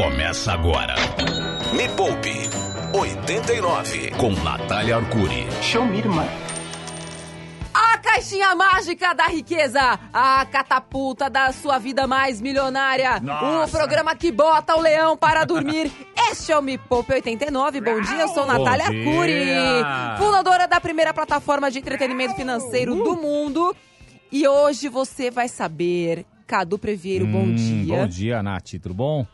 Começa agora. Me Poupe 89 com Natália Arcuri. Show me, irmã. A caixinha mágica da riqueza, a catapulta da sua vida mais milionária. Nossa. O programa que bota o leão para dormir. Este é o Me Poupe 89. Bom dia, eu sou Natália. Arcuri, fundadora da primeira plataforma de entretenimento financeiro do mundo. E hoje você vai saber. Cadu Previeiro, bom Hum, dia. Bom dia, Nath. Tudo bom?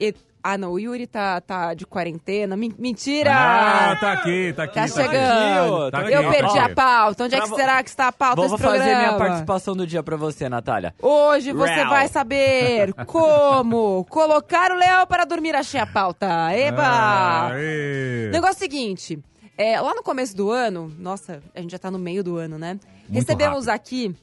E- Ah, não, o Yuri tá, tá de quarentena. Men- Mentira! Ah, tá aqui, tá aqui. Tá aqui. chegando. Tá aqui, Eu perdi a pauta. Onde é que será que está a pauta Vou desse fazer programa? minha participação do dia pra você, Natália. Hoje você Real. vai saber como colocar o leão para dormir. Achei a pauta. Eba! Aê. Negócio seguinte, é, lá no começo do ano, nossa, a gente já tá no meio do ano, né? Recebemos aqui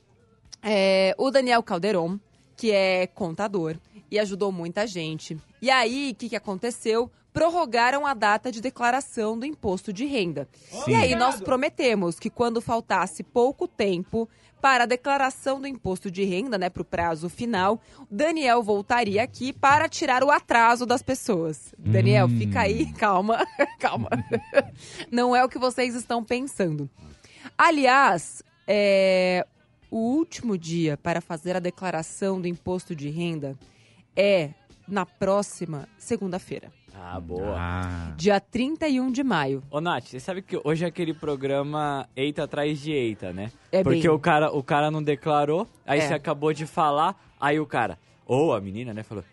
é, o Daniel Calderon, que é contador e ajudou muita gente. E aí, o que, que aconteceu? Prorrogaram a data de declaração do imposto de renda. E aí, nós prometemos que quando faltasse pouco tempo para a declaração do imposto de renda, né, para o prazo final, Daniel voltaria aqui para tirar o atraso das pessoas. Daniel, fica aí, calma, calma. Não é o que vocês estão pensando. Aliás, é, o último dia para fazer a declaração do imposto de renda é na próxima segunda-feira, Ah, boa. Ah, dia 31 de maio. Ô, Nath, você sabe que hoje é aquele programa Eita atrás de Eita, né? É Porque bem- o, cara, o cara não declarou, aí É. você acabou de falar, aí o cara, ou a menina, né, falou,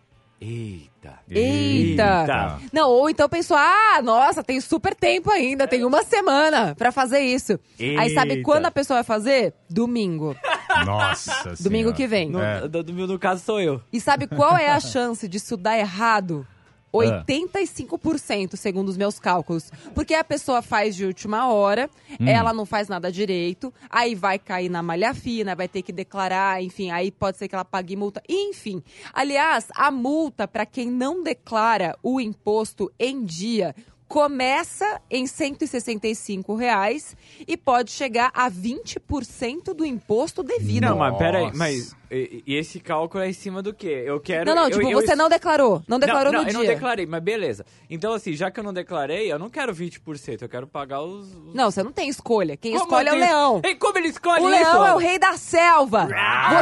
Eita. Eita! Eita. Não, ou então pensou, ah, nossa, tem super tempo ainda, tem uma semana pra fazer isso. Aí sabe Eita. quando a pessoa vai fazer? Domingo. Nossa Domingo senhora. que vem. No, É. do, do, no caso sou eu. E sabe qual é a chance disso dar errado? 85%, segundo os meus cálculos. Porque a pessoa faz de última hora, ela não faz nada direito, aí vai cair na malha fina, vai ter que declarar, enfim, aí pode ser que ela pague multa, enfim. Aliás, a multa para quem não declara o imposto em dia começa em 165 reais e pode chegar a 20% do imposto devido. Não, mas pera aí, Nossa. mas e, e esse cálculo é em cima do quê? Eu quero... Não, não, eu- tipo, eu- você não declarou. Não declarou não, no não, dia. eu não declarei, mas beleza. Então, assim, já que eu não declarei, eu não quero 20%, eu quero pagar os... os- Não, você não tem escolha. Quem Como escolhe é o leão. Ei, como ele escolhe O isso? leão é o rei da selva.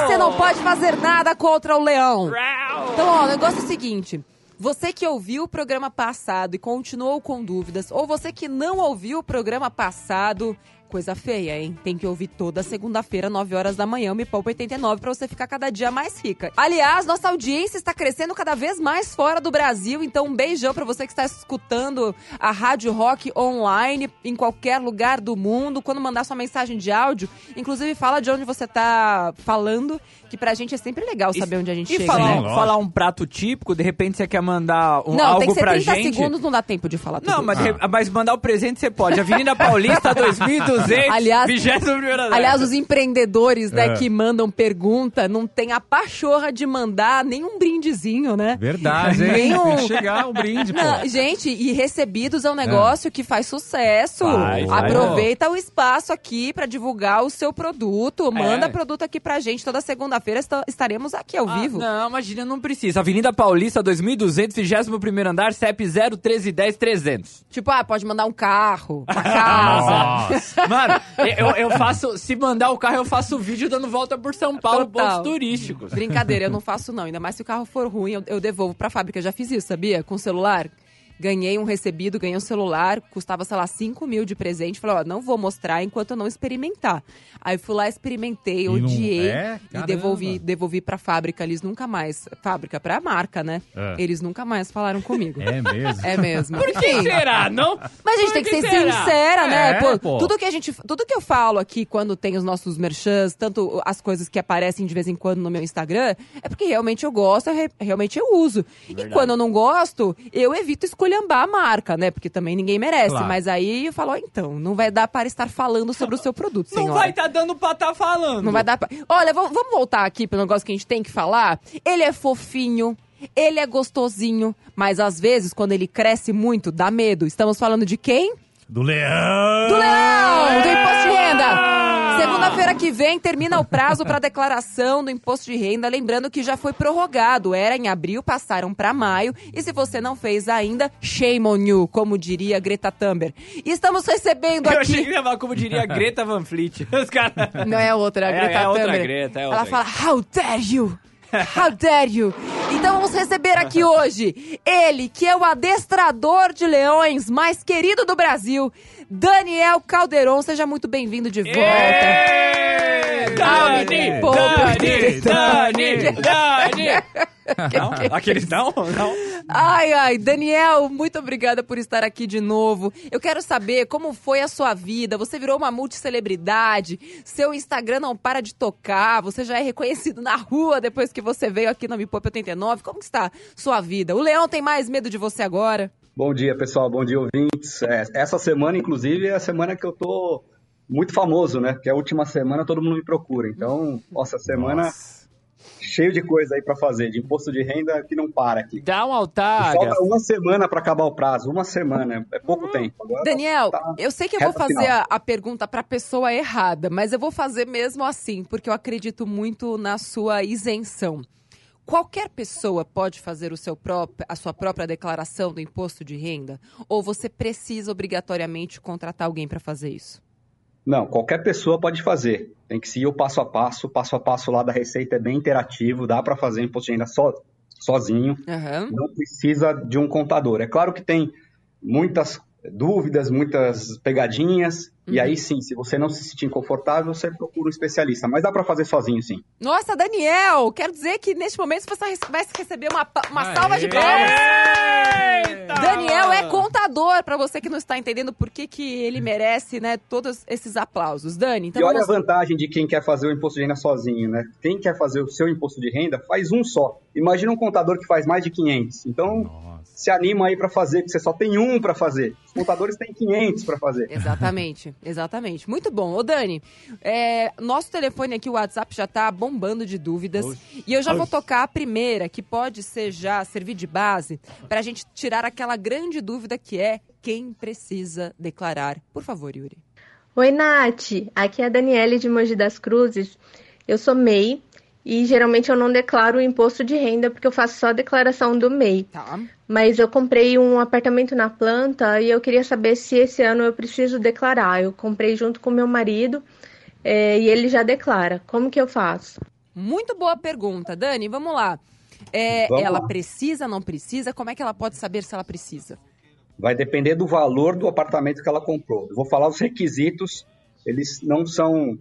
Você não pode fazer nada contra o leão. Rau! Então, ó, o negócio é o seguinte. Você que ouviu o programa passado e continuou com dúvidas, ou você que não ouviu o programa passado, coisa feia, hein? Tem que ouvir toda segunda-feira, 9 horas da manhã, o Me Poupa 89, pra você ficar cada dia mais rica. Aliás, nossa audiência está crescendo cada vez mais fora do Brasil, então um beijão pra você que está escutando a Rádio Rock online em qualquer lugar do mundo. Quando mandar sua mensagem de áudio, inclusive fala de onde você tá falando, que pra gente é sempre legal saber onde a gente e chega, falar, né? um- falar um prato típico, de repente você quer mandar um, Não, algo tem que ser pra 30 gente. segundos, não dá tempo de falar tudo. Não, mas, re- mas mandar o presente você pode. Avenida Paulista 2200, Aliás- 21 andar. Aliás, os empreendedores, né, É. que mandam pergunta, não tem a pachorra de mandar nem um brindezinho, né? Verdade, hein? Nem um- Tem que chegar o brinde, pô. Não, gente, e recebidos é um negócio que faz sucesso. Faz. Aproveita o espaço aqui pra divulgar o seu produto. Manda É. produto aqui pra gente. Toda segunda-feira esta- estaremos aqui ao Ah, vivo. Não, imagina, não precisa. Avenida Paulista 2200, 21 andar, CEP 01310 300. Tipo, ah, pode mandar um carro, uma casa. Mano, eu, eu faço. Se mandar o carro, eu faço vídeo dando volta por São Paulo, Total. pontos turísticos. Brincadeira, eu não faço não. Ainda mais se o carro for ruim, eu, eu devolvo pra fábrica. Eu já fiz isso, sabia? Com o celular. Ganhei um recebido, ganhei um celular, custava, sei lá, 5 mil de presente. Falei, ó, não vou mostrar enquanto eu não experimentar. Aí fui lá, experimentei, não- odiei é? e devolvi, devolvi pra fábrica. Eles nunca mais. Fábrica, pra marca, né? É. Eles nunca mais falaram comigo. É mesmo? É mesmo. Por que será, não? Mas a gente Por tem que, que ser será? sincera, né? É, Pô, pô. Tudo que a gente, tudo que eu falo aqui quando tem os nossos merchans, tanto as coisas que aparecem de vez em quando no meu Instagram, é porque realmente eu gosto, eu re- realmente eu uso. E quando eu não gosto, eu evito esculhambar a marca, né? Porque também ninguém merece. Claro. Mas aí eu falo, ó, então, não vai dar para estar falando sobre o seu produto, Não senhora. vai tá dando pra tá falando. Não vai dar pra... Olha, vamos vamos voltar aqui pro negócio que a gente tem que falar. Ele é fofinho, ele é gostosinho, mas às vezes, quando ele cresce muito, dá medo. Estamos falando de quem? Do leão! Do leão! Do imposto de renda! Segunda-feira que vem termina o prazo para declaração do imposto de renda. Lembrando que já foi prorrogado. Era em abril, passaram para maio. E se você não fez ainda, shame on you, como diria Greta Thunberg. E estamos recebendo Eu aqui. achei que ia falar como diria Greta Van Fleet. Os caras... Não é outra, a É, Greta é outra Thunberg. Greta, é Ela outra fala, how dare you? How dare you? Então vamos receber aqui hoje ele, que é o adestrador de leões mais querido do Brasil, Daniel Calderon. Seja muito bem-vindo de volta. Ah, Dani. Dani, Dani, Dani. Não? Aqueles não? Não. Ai, ai, Daniel, muito obrigada por estar aqui de novo. Eu quero saber como foi a sua vida. Você virou uma multicelebridade, seu Instagram não para de tocar, você já é reconhecido na rua depois que você veio aqui no Me Poupe 89. Como que está sua vida? O Leão tem mais medo de você agora? Bom dia, pessoal. Bom dia, ouvintes. É, essa semana, inclusive, é a semana que eu tô muito famoso, né? Porque a última semana todo mundo me procura. Então, nossa, semana Nossa. cheio de coisa aí pra fazer, de imposto de renda que não para aqui. Dá um altar. Falta uma semana pra acabar o prazo, uma semana, é pouco tempo. Agora, Daniel, tá- eu sei que eu vou fazer a, a pergunta para a pessoa errada, mas eu vou fazer mesmo assim, porque eu acredito muito na sua isenção. Qualquer pessoa pode fazer o seu próprio, a sua própria declaração do imposto de renda? Ou você precisa obrigatoriamente contratar alguém para fazer isso? Não, qualquer pessoa pode fazer. Tem que seguir o passo a passo. O passo a passo lá da Receita é bem interativo, dá pra fazer imposto de renda so, sozinho. Aham. não precisa de um contador. É claro que tem muitas dúvidas, muitas pegadinhas, e Uhum. aí sim, se você não se sentir confortável, você procura um especialista, mas dá para fazer sozinho sim. Nossa, Daniel, quero dizer que neste momento você vai receber uma, uma Aê! salva de palmas. Eita! Daniel é contador, para você que não está entendendo por que, que ele merece, né, todos esses aplausos. Dani, então e olha vamos... a vantagem de quem quer fazer o imposto de renda sozinho, né? Quem quer fazer o seu imposto de renda, faz um só. Imagina um contador que faz mais de 500. Então, Nossa. se anima aí para fazer, que você só tem um para fazer. Os contadores têm 500 para fazer. Exatamente, exatamente. Muito bom. Ô, Dani, é, nosso telefone aqui, o WhatsApp, já tá bombando de dúvidas. E eu já vou tocar a primeira, que pode ser já servir de base, pra gente tirar aquela grande dúvida que é quem precisa declarar. Por favor, Yuri. Oi, Nath. Aqui é a Daniele de Mogi das Cruzes. Eu sou MEI e geralmente eu não declaro o imposto de renda porque eu faço só a declaração do MEI. Tá. Mas eu comprei um apartamento na planta e eu queria saber se esse ano eu preciso declarar. Eu comprei junto com meu marido eh, e ele já declara. Como que eu faço? Muito boa pergunta. Dani, vamos lá. É, Vamos ela lá. precisa, não precisa? Como é que ela pode saber se ela precisa? Vai depender do valor do apartamento que ela comprou. Eu vou falar os requisitos, eles não são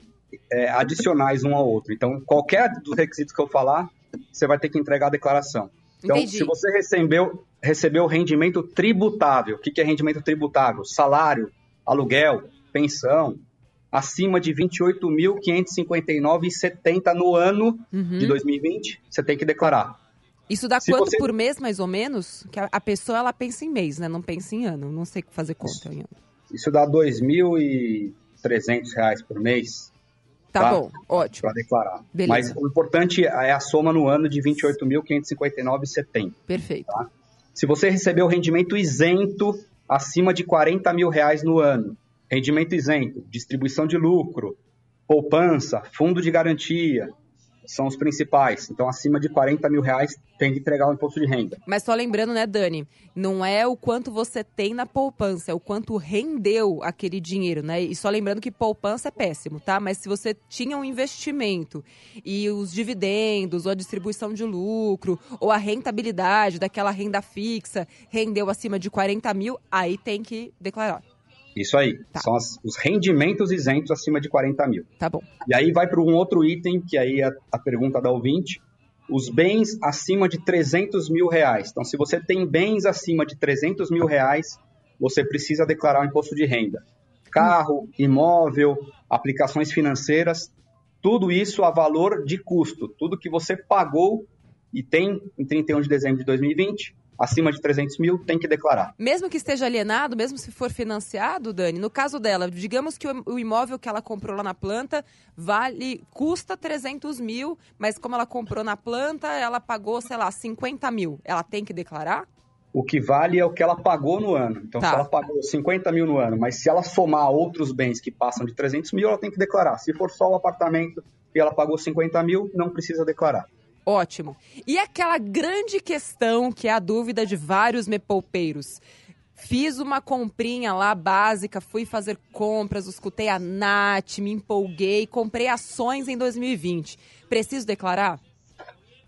é, adicionais um ao outro. Então, qualquer dos requisitos que eu falar, você vai ter que entregar a declaração. Então, Entendi. se você recebeu, recebeu rendimento tributável, o que, que é rendimento tributável? Salário, aluguel, pensão, acima de R$ 28.559,70 no ano Uhum. de 2020, você tem que declarar. Isso dá Se quanto você- por mês, mais ou menos? Que a, pessoa, ela pensa em mês, né? Não pensa em ano. Não sei fazer conta em ano. Isso dá 2.300 reais por mês. Tá, Tá. bom, ótimo. para declarar. Beleza. Mas o importante é a soma no ano de 28.559,70. Perfeito. Se você recebeu rendimento isento acima de 40 mil reais no ano, rendimento isento, distribuição de lucro, poupança, fundo de garantia, são os principais. Então, acima de 40 mil reais, tem que entregar o imposto de renda. Mas só lembrando, né, Dani? Não é o quanto você tem na poupança, é o quanto rendeu aquele dinheiro, né? E só lembrando que poupança é péssimo, tá? Mas se você tinha um investimento e os dividendos, ou a distribuição de lucro, ou a rentabilidade daquela renda fixa rendeu acima de 40 mil, aí tem que declarar. Isso aí. Tá. São as- os rendimentos isentos acima de 40 mil. Tá bom. E aí vai para um outro item, que aí é a pergunta da ouvinte, os bens acima de 300 mil reais. Então, se você tem bens acima de 300 mil reais, você precisa declarar o imposto de renda. Carro, imóvel, aplicações financeiras, tudo isso a valor de custo. Tudo que você pagou e tem em 31 de dezembro de 2020, acima de 300 mil, tem que declarar. Mesmo que esteja alienado, mesmo se for financiado, Dani, no caso dela, digamos que o imóvel que ela comprou lá na planta vale, custa 300 mil, mas como ela comprou na planta, ela pagou, sei lá, 50 mil. Ela tem que declarar? o que vale é o que ela pagou no ano. Então, Tá. se ela pagou 50 mil no ano, mas se ela somar outros bens que passam de 300 mil, ela tem que declarar. Se for só o apartamento e ela pagou 50 mil, não precisa declarar. Ótimo. E aquela grande questão que é a dúvida de vários mepoupeiros. Fiz uma comprinha lá básica, fui fazer compras, escutei a Nath, me empolguei, comprei ações em 2020. Preciso declarar?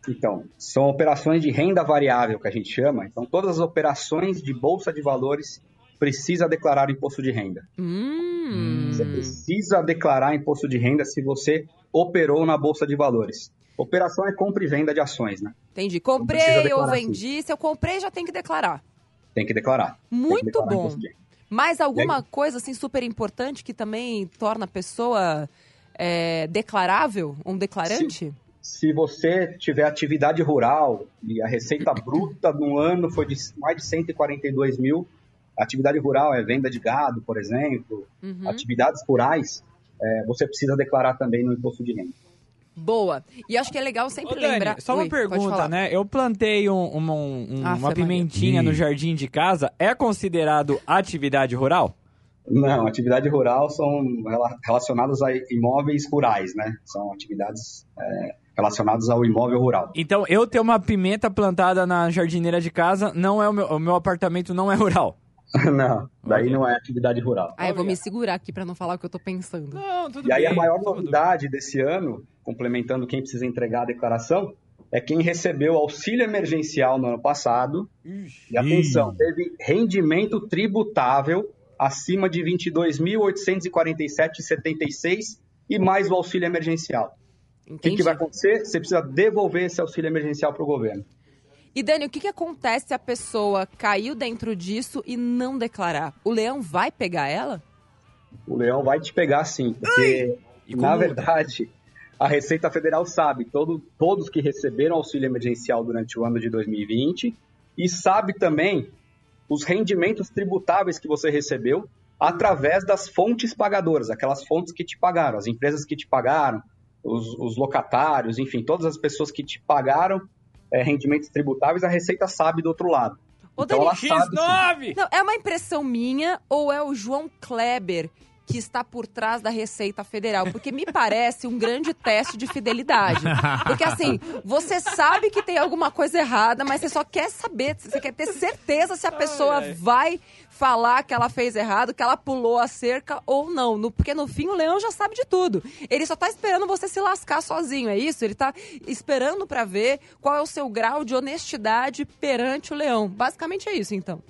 Então, são operações de renda variável que a gente chama. Então, todas as operações de bolsa de valores precisa declarar o imposto de renda. Hum. Você precisa declarar imposto de renda se você operou na bolsa de valores. Operação é compra e venda de ações, né? Entendi. precisa Comprei ou vendi. Se eu comprei, já tem que declarar. Tem que declarar. Tem que Muito declarar bom. de. Mais alguma coisa assim super importante que também torna a pessoa é, declarável, um declarante? Se você tiver atividade rural e a receita bruta no ano foi de mais de 142 mil, atividade rural é venda de gado, por exemplo, Uhum. atividades rurais, é, você precisa declarar também no imposto de renda. Boa. E acho que é legal sempre Ô, Dani, lembrar. só uma Oi, pergunta, né? Eu plantei um- uma, um- Aff, uma Maria. pimentinha no jardim de casa. É considerado atividade rural? Não, atividade rural são rela- relacionadas a imóveis rurais, né? São atividades é, relacionadas ao imóvel rural. Então, eu ter uma pimenta plantada na jardineira de casa, não é o meu, o meu apartamento não é rural. Não, daí não é atividade rural. Ah, eu vou me segurar aqui pra não falar o que eu tô pensando. Não, tudo E aí bem. a maior tudo- novidade desse ano, complementando quem precisa entregar a declaração, é quem recebeu auxílio emergencial no ano passado. E atenção, teve rendimento tributável acima de 22.847,76 e mais o auxílio emergencial. O que, Entendi. que vai acontecer? Você precisa devolver esse auxílio emergencial para o governo. E Dani, o que, que acontece se a pessoa caiu dentro disso e não declarar? O leão vai pegar ela? O leão vai te pegar sim, porque, E na verdade, a Receita Federal sabe todo, todos que receberam auxílio emergencial durante o ano de 2020 e sabe também os rendimentos tributáveis que você recebeu através das fontes pagadoras, aquelas fontes que te pagaram, as empresas que te pagaram, os, os locatários, enfim, todas as pessoas que te pagaram é, rendimentos tributáveis, a Receita sabe do outro lado. Ô, Então Dani, ela sabe sim. X9! Não, é uma impressão minha ou é o João Kleber que está por trás da Receita Federal? Porque me parece um grande teste de fidelidade. Porque assim, você sabe que tem alguma coisa errada, mas você só quer saber, você quer ter certeza se a pessoa ai. vai falar que ela fez errado, que ela pulou a cerca ou não. No- porque no fim o leão já sabe de tudo. Ele só tá esperando você se lascar sozinho, é isso? Ele tá esperando pra ver qual é o seu grau de honestidade perante o leão. Basicamente é isso, então.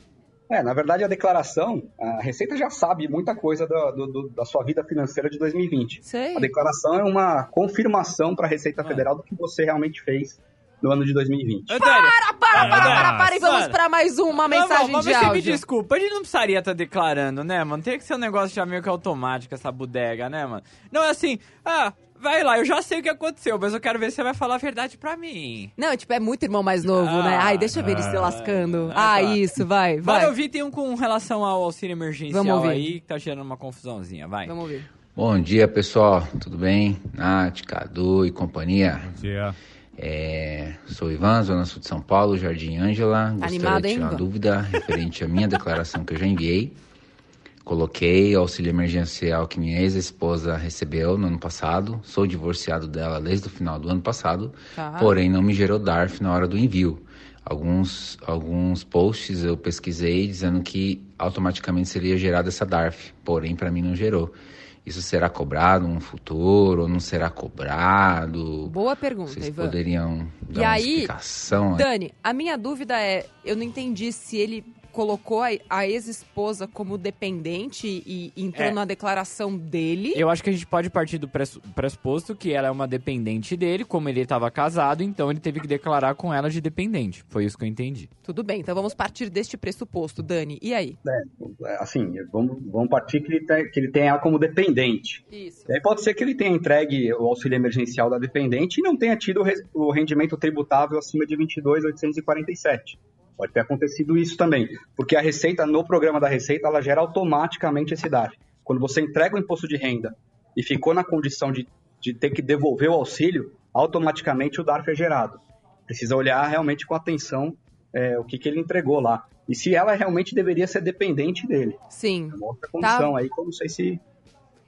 É, na verdade, a declaração, a Receita já sabe muita coisa da, do- do- da sua vida financeira de 2020. Sei. A declaração é uma confirmação para a Receita Federal do que você realmente fez no ano de 2020. Ô, Dani, Para, para, Ah, para, para, e vamos para mais uma mensagem não, mas de você me áudio. desculpa, a gente não precisaria estar declarando, né, mano? Tem que ser um negócio já meio que automático, essa bodega, né, mano? Não é assim, ah, vai lá, eu já sei o que aconteceu, mas eu quero ver se você vai falar a verdade pra mim. Não, tipo, é muito irmão mais novo, Ah, né? Ai, deixa eu ver ele se lascando. ah, Ah, tá. isso, vai, Bora vai. ouvir, tem um com relação ao auxílio emergencial Vamos ouvir. aí, que tá gerando uma confusãozinha, vai. Vamos ver. Bom dia, pessoal. Tudo bem? Nath, Cadu e companhia. Dia. É, sou Ivan, Zona Sul de São Paulo, Jardim Ângela. Gostaria animado, de hein, tirar uma Ivan? dúvida referente à minha declaração que eu já enviei. Coloquei o auxílio emergencial que minha ex-esposa recebeu no ano passado. Sou divorciado dela desde o final do ano passado, Tá. porém não me gerou DARF na hora do envio. Alguns, alguns posts eu pesquisei dizendo que automaticamente seria gerada essa DARF, porém para mim não gerou. Isso será cobrado no futuro ou não será cobrado? Boa pergunta, Vocês Ivan. poderiam E dar uma aí, explicação? Dani, a minha dúvida é, eu não entendi se ele colocou a, a ex-esposa como dependente e entrou É. na declaração dele. Eu acho que a gente pode partir do pressu- pressuposto que ela é uma dependente dele, como ele estava casado, então ele teve que declarar com ela de dependente. Foi isso que eu entendi. Tudo bem, então vamos partir deste pressuposto, Dani. E aí? É, assim, vamos, vamos partir que ele, tem, que ele tenha ela como dependente. Isso. E aí pode ser que ele tenha entregue o auxílio emergencial da dependente e não tenha tido o rendimento tributável acima de 22.847. Pode ter acontecido isso também, porque a Receita, no programa da Receita, ela gera automaticamente esse DARF. Quando você entrega o imposto de renda e ficou na condição de, de ter que devolver o auxílio, automaticamente o DARF é gerado. Precisa olhar realmente com atenção é, o que, que ele entregou lá. E se ela realmente deveria ser dependente dele. Sim. É uma outra condição aí que eu não sei se.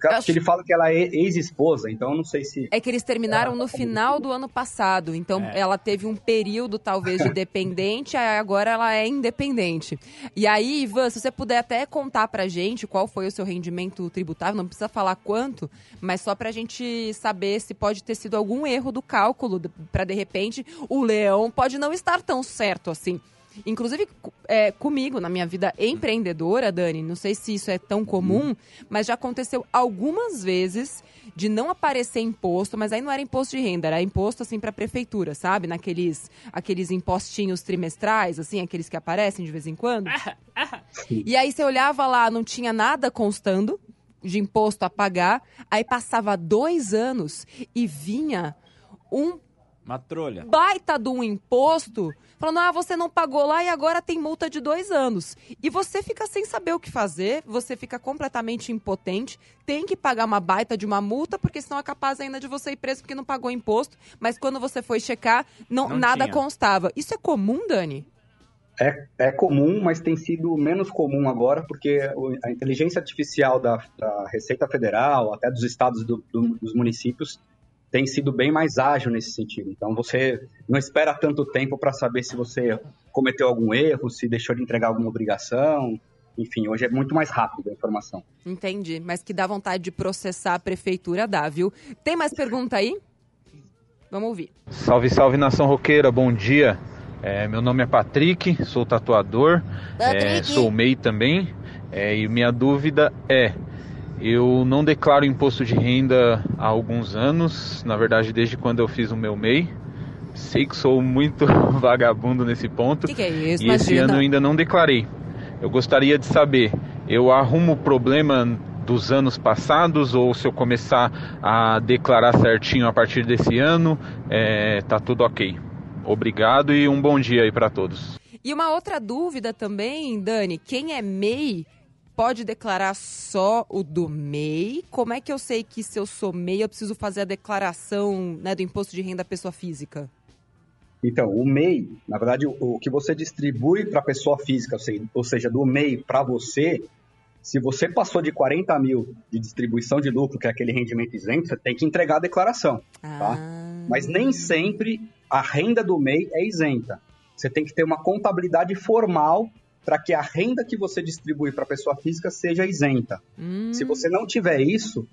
Porque acho- ele fala que ela é ex-esposa, então eu não sei se. É que eles terminaram no final do ano passado, então É. ela teve um período talvez de dependente, aí agora ela é independente. E aí, Ivan, se você puder até contar pra gente qual foi o seu rendimento tributável, não precisa falar quanto, mas só pra gente saber se pode ter sido algum erro do cálculo, pra de repente o leão pode não estar tão certo assim. Inclusive, é, comigo, na minha vida empreendedora, Dani, não sei se isso é tão comum, mas já aconteceu algumas vezes de não aparecer imposto, mas aí não era imposto de renda, era imposto assim para prefeitura, sabe? Naqueles aqueles impostinhos trimestrais, assim, aqueles que aparecem de vez em quando. E aí você olhava lá, não tinha nada constando de imposto a pagar, aí passava dois anos e vinha um Uma trolha. baita de um imposto, falando, ah, você não pagou lá e agora tem multa de dois anos. E você fica sem saber o que fazer, você fica completamente impotente, tem que pagar uma baita de uma multa, porque senão é capaz ainda de você ir preso porque não pagou imposto, mas quando você foi checar, não, Não nada tinha. constava. Isso é comum, Dani? É, é comum, mas tem sido menos comum agora, porque a inteligência artificial da, da Receita Federal, até dos estados do- do- dos municípios, tem sido bem mais ágil nesse sentido. Então você não espera tanto tempo para saber se você cometeu algum erro, se deixou de entregar alguma obrigação. Enfim, hoje é muito mais rápido a informação. Entendi, mas que dá vontade de processar a prefeitura, dá, viu? Tem mais pergunta aí? Vamos ouvir. Salve, salve nação roqueira, bom dia. É, meu nome é Patrick, sou tatuador, é, Patrick. sou MEI também. é, e minha dúvida é: eu não declaro imposto de renda há alguns anos, na verdade, desde quando eu fiz o meu MEI. Sei que sou muito vagabundo nesse ponto. O que, que é isso? E esse Imagina. ano eu ainda não declarei. Eu gostaria de saber, eu arrumo o problema dos anos passados ou se eu começar a declarar certinho a partir desse ano, é, tá tudo ok. Obrigado e um bom dia aí para todos. E uma outra dúvida também, Dani, quem é MEI pode declarar só o do MEI? Como é que eu sei que se eu sou MEI eu preciso fazer a declaração né, do imposto de renda à pessoa física? Então, o MEI, na verdade, o, que você distribui para a pessoa física, ou seja, do MEI para você, se você passou de 40 mil de distribuição de lucro, que é aquele rendimento isento, você tem que entregar a declaração. Ah, Mas nem sempre a renda do MEI é isenta. Você tem que ter uma contabilidade formal para que a renda que você distribui para a pessoa física seja isenta. hum, Se você não tiver isso,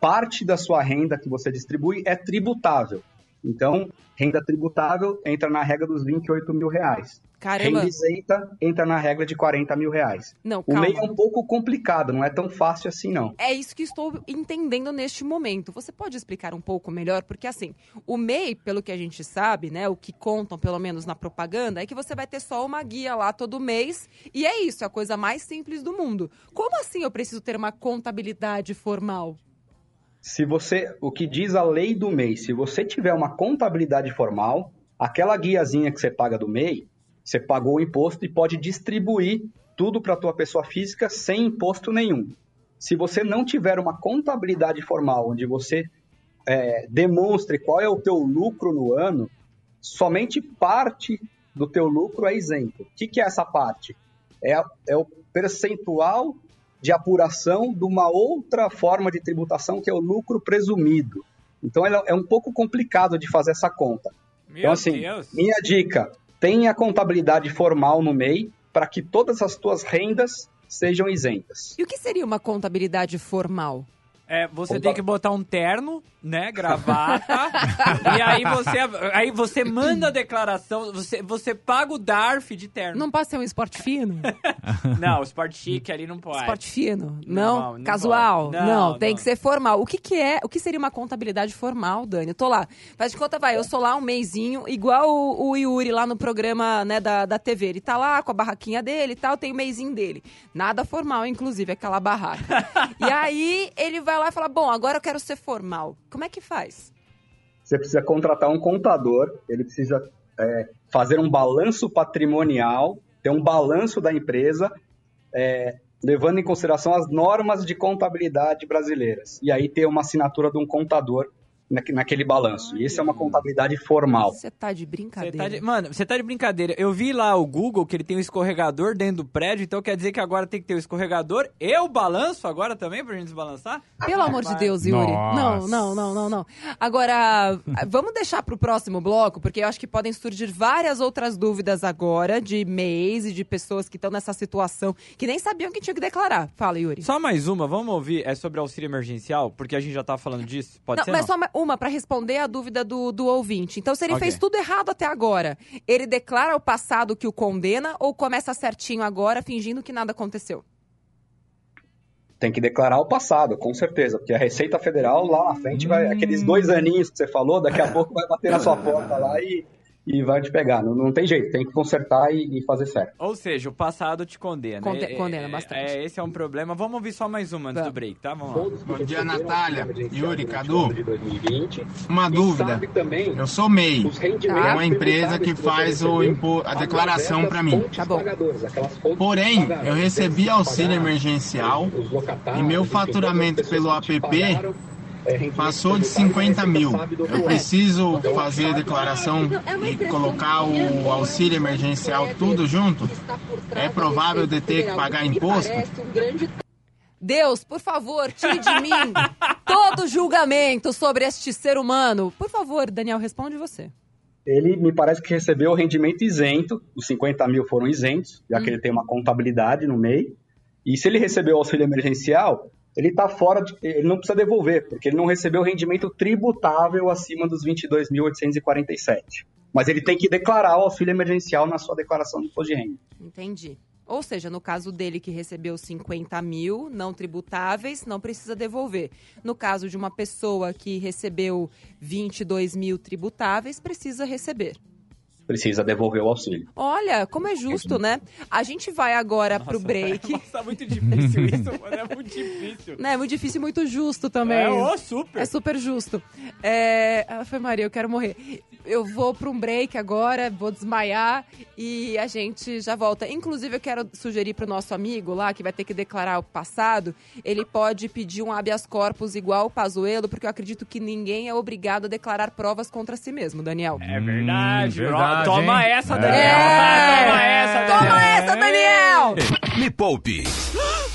parte da sua renda que você distribui é tributável. Então, renda tributável entra na regra dos 28 mil reais. Caramba. Renda entra na regra de 40 mil reais. Não, O calma. MEI é um pouco complicado, não é tão fácil assim, não. É isso que estou entendendo neste momento. Você pode explicar um pouco melhor? Porque, assim, o MEI, pelo que a gente sabe, né, o que contam, pelo menos na propaganda, é que você vai ter só uma guia lá todo mês. E é isso, é a coisa mais simples do mundo. Como assim eu preciso ter uma contabilidade formal? Se você, o que diz a lei do MEI, se você tiver uma contabilidade formal, aquela guiazinha que você paga do MEI, você pagou o imposto e pode distribuir tudo para a tua pessoa física sem imposto nenhum. Se você não tiver uma contabilidade formal, onde você é, demonstre qual é o teu lucro no ano, somente parte do teu lucro é isento. O que, que é essa parte? É, é o percentual de apuração de uma outra forma de tributação que é o lucro presumido. Então é um pouco complicado de fazer essa conta. Meu Então assim, Deus. minha dica, tenha contabilidade formal no MEI para que todas as tuas rendas sejam isentas. E o que seria uma contabilidade formal? É, você Opa. tem que botar um terno, né, gravata, e aí você, aí você manda a declaração, você, você paga o DARF de terno. Não pode ser um esporte fino? Não, o Sport Chic ali não pode. Esporte fino? Não, Não? não Casual? Não, Não, tem que ser formal. O que, que é? O que seria uma contabilidade formal, Dani? Eu tô lá. Faz de conta, vai, eu sou lá um mêsinho, igual o, o Yuri lá no programa né, da, da TV. Ele tá lá com a barraquinha dele e tal, tem o mêsinho dele. Nada formal, inclusive, aquela barraca. e aí ele vai lá e fala: Bom, agora eu quero ser formal. Como é que faz? Você precisa contratar um contador, ele precisa é, fazer um balanço patrimonial, ter um balanço da empresa, é, levando em consideração as normas de contabilidade brasileiras. E aí ter uma assinatura de um contador naquele balanço. E isso é uma contabilidade formal. Você tá de brincadeira. tá de- Mano, você tá de brincadeira. Eu vi lá o Google que ele tem um escorregador dentro do prédio, então quer dizer que agora tem que ter o escorregador e o balanço agora também pra gente desbalançar? Pelo amor de Deus, Yuri. Não, Nossa. não, não, não, não. Agora, vamos deixar pro próximo bloco, porque eu acho que podem surgir várias outras dúvidas agora de mês e de pessoas que estão nessa situação que nem sabiam que tinha que declarar. Fala, Yuri. Só mais uma, vamos ouvir, é sobre auxílio emergencial, porque a gente já tá falando disso, pode não, ser mas não? só uma- pra responder a dúvida do, do ouvinte. Então, se ele Ok. fez tudo errado até agora, ele declara o passado que o condena ou começa certinho agora, fingindo que nada aconteceu? Tem que declarar o passado, com certeza, porque a Receita Federal lá na frente vai. Aqueles dois aninhos que você falou, daqui a pouco vai bater na sua porta lá e, e vai te pegar. Não, não tem jeito, tem que consertar e, e fazer certo. Ou seja, o passado te condena. Conde- É- condena é- bastante. É, esse é um problema. Vamos ouvir só mais uma antes Vamos. do break, tá? Vamos lá. Bom dia, Natália, Yuri, Cadu. Uma dúvida. Eu sou MEI, Tá. é uma empresa que faz o impo- a declaração para mim. Tá bom. Porém, eu recebi auxílio emergencial e meu faturamento pelo app passou de 50 mil. Eu preciso fazer a declaração e colocar o auxílio emergencial tudo junto? É provável de ter que pagar imposto? Deus, por favor, tire de mim todo julgamento sobre este ser humano. Por favor, Daniel, responde você. Ele me parece que recebeu o rendimento isento, os 50 mil foram isentos, já que ele tem uma contabilidade no MEI. E se ele recebeu o auxílio emergencial, ele está fora de. Ele não precisa devolver, porque ele não recebeu rendimento tributável acima dos 22.847. Mas ele tem que declarar o auxílio emergencial na sua declaração de imposto de renda. Entendi. Ou seja, no caso dele que recebeu 50 mil não tributáveis, não precisa devolver. No caso de uma pessoa que recebeu 22 mil tributáveis, precisa receber. Precisa devolver o auxílio. Olha, como é justo, né? A gente vai agora pro break. Nossa, muito difícil isso, mano. É muito difícil. É muito difícil e muito justo também. É, ô, super. É super justo. É... Ah, foi Maria, eu quero morrer. Eu vou para um break agora, vou desmaiar e a gente já volta. Inclusive, eu quero sugerir para o nosso amigo lá, que vai ter que declarar o passado, ele pode pedir um habeas corpus igual o Pazuello, porque eu acredito que ninguém é obrigado a declarar provas contra si mesmo, Daniel. É verdade, Hum, bro. verdade, Toma hein? essa, É. Daniel. É. Toma essa, Daniel. Toma essa, Daniel! Me Poupe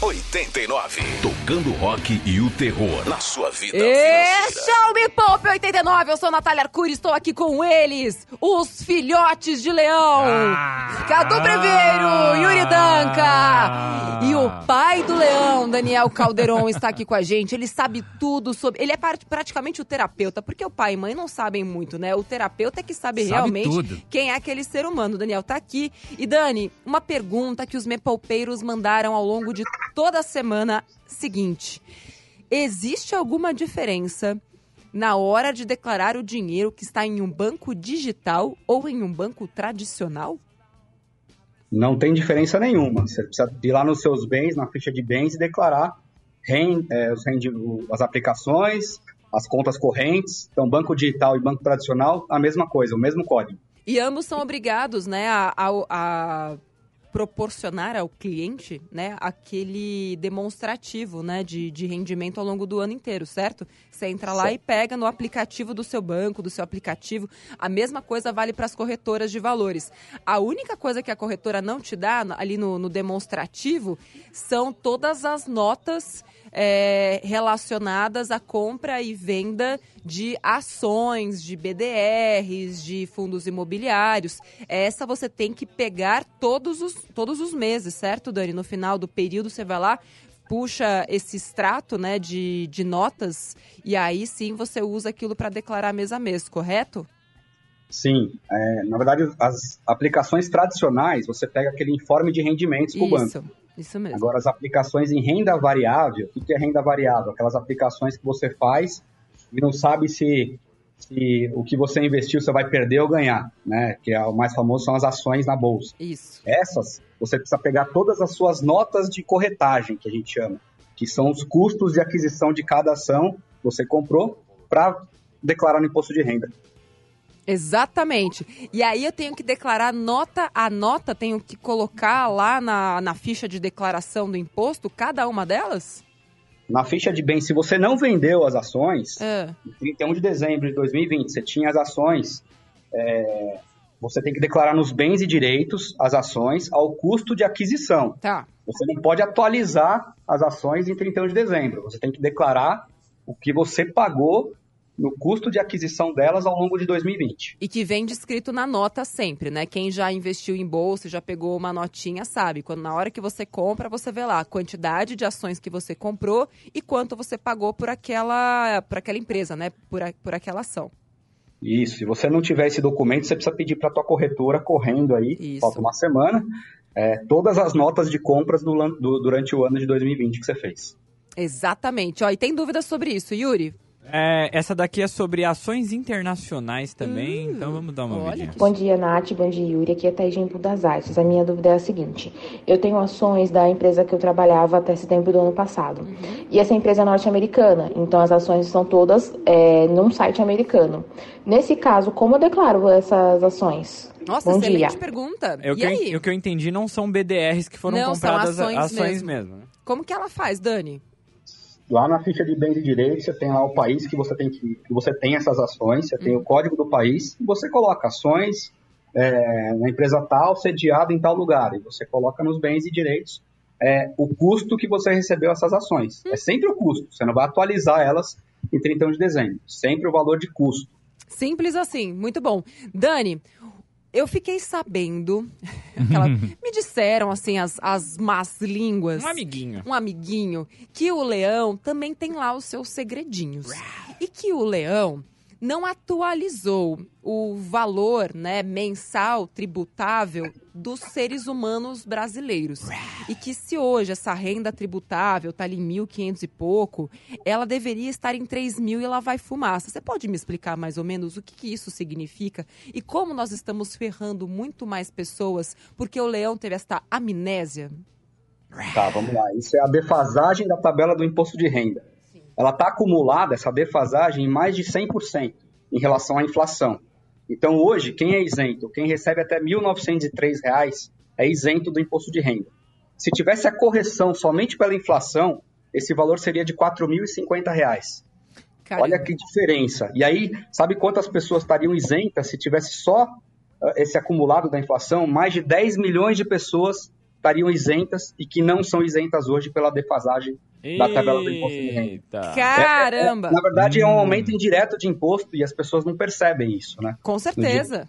89. Tocando rock e o terror na sua vida Este é o Me Poupe 89, eu sou Natália Arcuri, estou aqui com eles, os filhotes de leão. Ah. Cadu Breveiro, Yuri Danca. E o pai do leão, Daniel Calderon, está aqui com a gente. Ele sabe tudo sobre. Ele é par- praticamente o terapeuta, porque o pai e mãe não sabem muito, né? O terapeuta é que sabe, Sabe realmente tudo. quem é aquele ser humano. O Daniel tá aqui. E Dani, uma pergunta que os mepaupeiros mandaram ao longo de toda semana seguinte. Existe alguma diferença na hora de declarar o dinheiro que está em um banco digital ou em um banco tradicional? Não tem diferença nenhuma. Você precisa ir lá nos seus bens, na ficha de bens, e declarar ren- é, as aplicações, as contas correntes. Então, banco digital e banco tradicional, a mesma coisa, o mesmo código. E ambos são obrigados, né, a, a- a proporcionar ao cliente, né, aquele demonstrativo, né, de, de rendimento ao longo do ano inteiro, certo? Você entra lá e pega no aplicativo do seu banco, do seu aplicativo. A mesma coisa vale para as corretoras de valores. A única coisa que a corretora não te dá ali no, no demonstrativo são todas as notas é, relacionadas à compra e venda de ações, de BDRs, de fundos imobiliários. Essa você tem que pegar todos os, todos os meses, certo, Dani? No final do período você vai lá, puxa esse extrato né, de, de notas e aí sim você usa aquilo para declarar mês a mês, correto? Sim, é, na verdade, as aplicações tradicionais, você pega aquele informe de rendimentos para o banco. Isso, mesmo. Agora, as aplicações em renda variável, o que que é renda variável? Aquelas aplicações que você faz e não sabe se, se o que você investiu você vai perder ou ganhar, né? Que é o mais famoso são as ações na bolsa. Isso. Essas, você precisa pegar todas as suas notas de corretagem, que a gente chama, que são os custos de aquisição de cada ação que você comprou para declarar no imposto de renda. Exatamente. E aí eu tenho que declarar nota a nota, tenho que colocar lá na, na ficha de declaração do imposto cada uma delas? Na ficha de bens, se você não vendeu as ações, Ah, em 31 de dezembro de 2020, você tinha as ações, é, você tem que declarar nos bens e direitos as ações ao custo de aquisição. tá. Você não pode atualizar as ações em 31 de dezembro. Você tem que declarar o que você pagou no custo de aquisição delas ao longo de 2020. E que vem descrito na nota sempre, né? Quem já investiu em bolsa, já pegou uma notinha, sabe. Quando na hora que você compra, você vê lá a quantidade de ações que você comprou e quanto você pagou por aquela, por aquela empresa, né? Por, a- por aquela ação. Isso, se você não tiver esse documento, você precisa pedir para tua corretora correndo aí, Isso. falta uma semana, é, todas as notas de compras do do- durante o ano de 2020 que você fez. Exatamente. Ó, e tem dúvidas sobre isso, Yuri? É, essa daqui é sobre ações internacionais também, então vamos dar uma olha olhadinha. que Bom dia, Nath. Bom dia, Yuri. Aqui é Thaís Gimpo das Artes. A minha dúvida é a seguinte: eu tenho ações da empresa que eu trabalhava até setembro do ano passado. E essa empresa é norte-americana, então as ações são todas é, num site americano. Nesse caso, como eu declaro essas ações? Nossa, Bom excelente dia. pergunta. É, o, e que eu, aí? o que eu entendi não são BDRs que foram Não, são compradas ações ações mesmo. mesmo. né? Como que ela faz, Dani? Lá na ficha de bens e direitos, você tem lá o país que você tem que, que você tem essas ações, você tem o código do país você coloca ações é, na empresa tal, sediada em tal lugar, e você coloca nos bens e direitos é, o custo que você recebeu essas ações. É sempre o custo, você não vai atualizar elas em 31 de dezembro, sempre o valor de custo. Simples assim, muito bom. Dani, eu fiquei sabendo, aquela- me disseram assim as, as más línguas. Um amiguinho. um amiguinho, que o leão também tem lá os seus segredinhos. E que o leão não atualizou o valor né, mensal tributável dos seres humanos brasileiros. E que se hoje essa renda tributável está ali em 1.500 e pouco, ela deveria estar em 3 mil e ela vai fumaça. Você pode me explicar mais ou menos o que, que isso significa e como nós estamos ferrando muito mais pessoas porque o leão teve esta amnésia? Tá, vamos lá. Isso é a defasagem da tabela do imposto de renda. Ela está acumulada, essa defasagem, em mais de 100% em relação à inflação. Então, hoje, quem é isento, quem recebe até 1.903 reais, é isento do imposto de renda. Se tivesse a correção somente pela inflação, esse valor seria de 4.050 reais. Caramba. Olha que diferença. E aí, sabe quantas pessoas estariam isentas se tivesse só ah, esse acumulado da inflação? Mais de 10 milhões de pessoas estariam isentas e que não são isentas hoje pela defasagem da tabela do imposto de renda. Caramba! Na verdade, é um aumento indireto de imposto e as pessoas não percebem isso, né? Com certeza.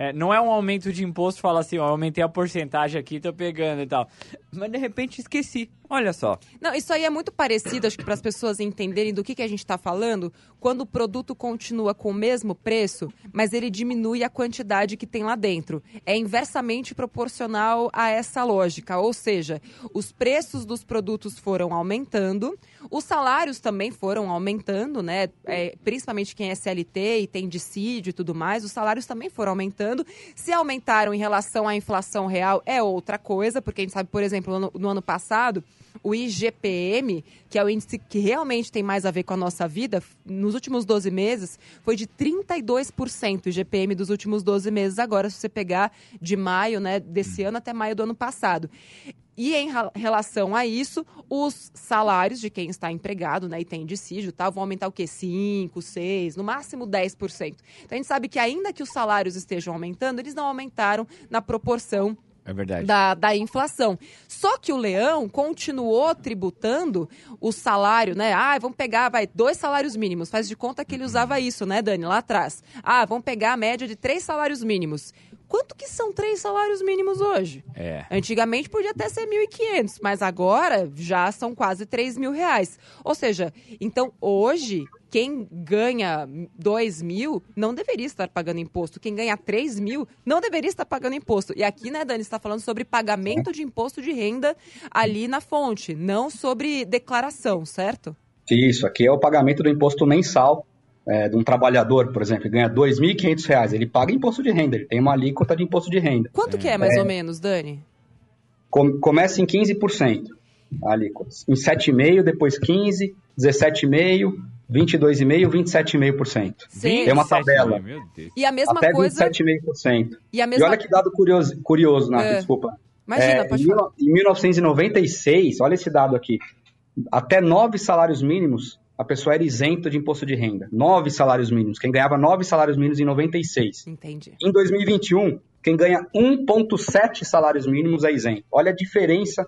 É, não é um aumento de imposto, fala assim, ó, aumentei a porcentagem aqui, tô pegando e tal. Mas de repente esqueci. Olha só. Não, isso aí é muito parecido, acho que para as pessoas entenderem do que, que a gente está falando, quando o produto continua com o mesmo preço, mas ele diminui a quantidade que tem lá dentro. É inversamente proporcional a essa lógica, ou seja, os preços dos produtos foram aumentando, os salários também foram aumentando, né? É, principalmente quem é CLT e tem dissídio e tudo mais, os salários também foram aumentando. Se aumentaram em relação à inflação real é outra coisa, porque a gente sabe, por exemplo, no, no ano passado, o IGPM, que é o índice que realmente tem mais a ver com a nossa vida, nos últimos 12 meses, foi de 32% o IGPM dos últimos 12 meses. Agora, se você pegar de maio né, desse ano até maio do ano passado. E em relação a isso, os salários de quem está empregado né, e tem dissídio tá, vão aumentar o quê? 5, 6, no máximo 10%. Então a gente sabe que ainda que os salários estejam aumentando, eles não aumentaram na proporção É verdade. da, da inflação. Só que o leão continuou tributando o salário, né? Ah, vamos pegar, vai, dois salários mínimos. Faz de conta que ele usava isso, né, Dani, lá atrás. Ah, vamos pegar a média de três salários mínimos. Quanto que são três salários mínimos hoje? É. Antigamente podia até ser 1.500, mas agora já são quase 3 mil reais. Ou seja, então hoje, quem ganha 2 mil não deveria estar pagando imposto. Quem ganha 3 mil não deveria estar pagando imposto. E aqui, né, Dani, está falando sobre pagamento de imposto de renda ali na fonte, não sobre declaração, certo? Isso, aqui é o pagamento do imposto mensal é, de um trabalhador, por exemplo, que ganha 2.500 reais. Ele paga imposto de renda, ele tem uma alíquota de imposto de renda. Quanto que é, mais ou menos, Dani? Com- começa em 15% a alíquota. Em 7,5%, depois 15%, 17,5%, 22,5%, 27,5%. Sim. Tem uma tabela. E a mesma Até coisa. 27,5%. E a E mesma olha que dado curioso, curioso Nath, É. desculpa. Imagina, É, pode em, falar. em 1996, olha esse dado aqui. até nove salários mínimos, a pessoa era isenta de imposto de renda. Nove salários mínimos. Quem ganhava nove salários mínimos em 96. Entendi. Em 2021, quem ganha 1,7 salários mínimos é isento. Olha a diferença